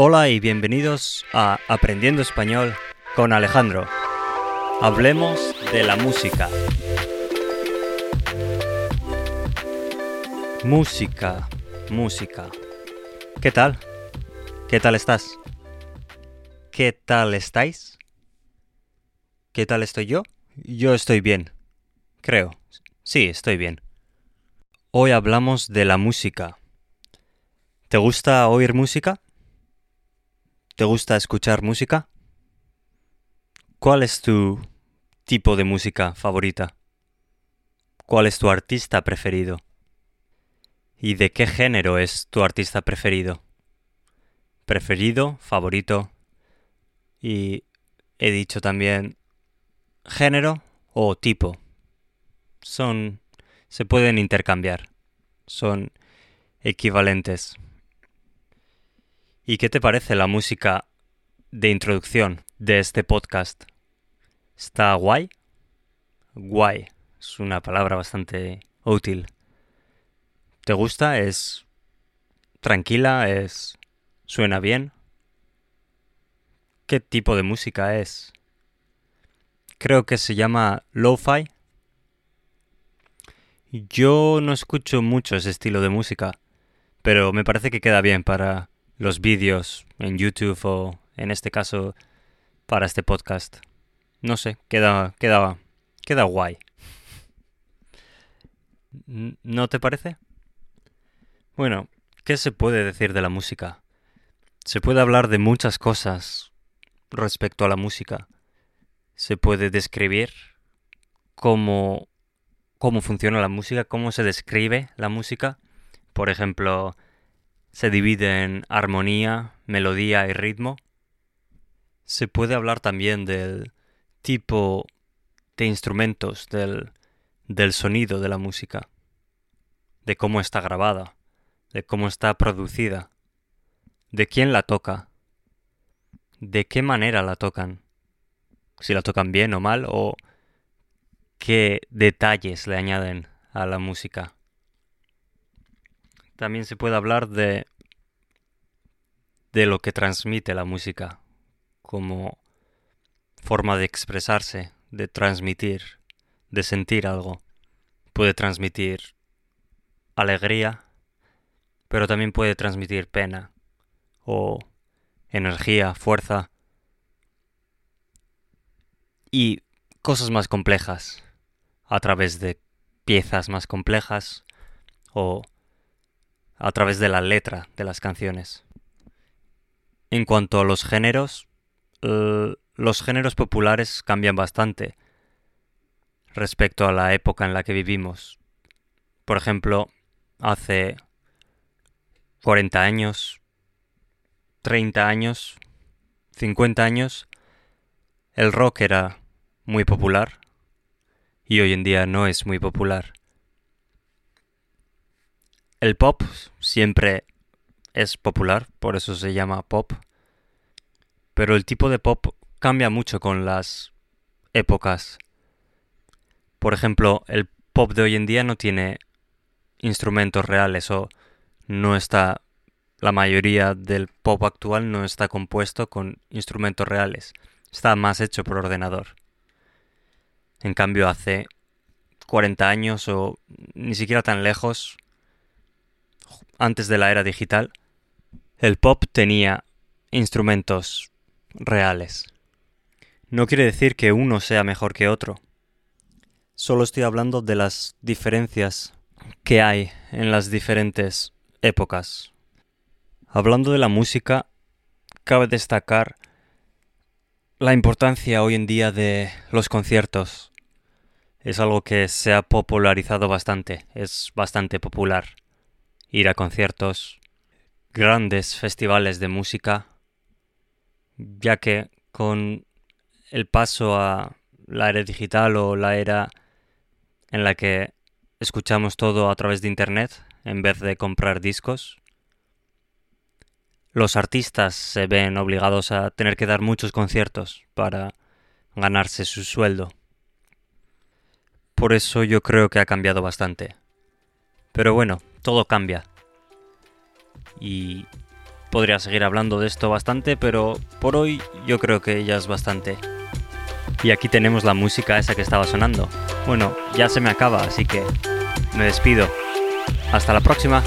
Hola y bienvenidos a Aprendiendo Español con Alejandro. Hablemos de la música. Música, música. ¿Qué tal? ¿Qué tal estás? ¿Qué tal estáis? ¿Qué tal estoy yo? Yo estoy bien. Creo. Sí, estoy bien. Hoy hablamos de la música. ¿Te gusta oír música? ¿Te gusta escuchar música? ¿Cuál es tu tipo de música favorita? ¿Cuál es tu artista preferido? ¿Y de qué género es tu artista preferido? Preferido, favorito. Y he dicho también género o tipo. Son se pueden intercambiar. Son equivalentes. ¿Y qué te parece la música de introducción de este podcast? ¿Está guay? Guay. Es una palabra bastante útil. ¿Te gusta? ¿Es tranquila? ¿Es suena bien? ¿Qué tipo de música es? Creo que se llama lo-fi. Yo no escucho mucho ese estilo de música, pero me parece que queda bien para los vídeos en YouTube o en este caso para este podcast. No sé, queda queda queda guay. ¿No te parece? Bueno, ¿qué se puede decir de la música? Se puede hablar de muchas cosas respecto a la música. Se puede describir cómo, cómo funciona la música, cómo se describe la música. Por ejemplo, se divide en armonía, melodía y ritmo. Se puede hablar también del tipo de instrumentos, del, del sonido de la música, de cómo está grabada, de cómo está producida, de quién la toca, de qué manera la tocan, si la tocan bien o mal, o qué detalles le añaden a la música. También se puede hablar de de lo que transmite la música como forma de expresarse, de transmitir, de sentir algo. Puede transmitir alegría, pero también puede transmitir pena o energía, fuerza y cosas más complejas a través de piezas más complejas o a través de la letra de las canciones. En cuanto a los géneros, los géneros populares cambian bastante respecto a la época en la que vivimos. Por ejemplo, hace 40 años, 30 años, 50 años, el rock era muy popular y hoy en día no es muy popular. El pop siempre es popular, por eso se llama pop. Pero el tipo de pop cambia mucho con las épocas. Por ejemplo, el pop de hoy en día no tiene instrumentos reales o no está la mayoría del pop actual no está compuesto con instrumentos reales. Está más hecho por ordenador. En cambio, hace 40 años o ni siquiera tan lejos, antes de la era digital, el pop tenía instrumentos reales. No quiere decir que uno sea mejor que otro. Solo estoy hablando de las diferencias que hay en las diferentes épocas. Hablando de la música, cabe destacar la importancia hoy en día de los conciertos. Es algo que se ha popularizado bastante, es bastante popular ir a conciertos, grandes festivales de música, ya que con el paso a la era digital o la era en la que escuchamos todo a través de Internet en vez de comprar discos, los artistas se ven obligados a tener que dar muchos conciertos para ganarse su sueldo. Por eso yo creo que ha cambiado bastante. Pero bueno, todo cambia. Y podría seguir hablando de esto bastante, pero por hoy yo creo que ya es bastante. Y aquí tenemos la música esa que estaba sonando. Bueno, ya se me acaba, así que me despido. Hasta la próxima.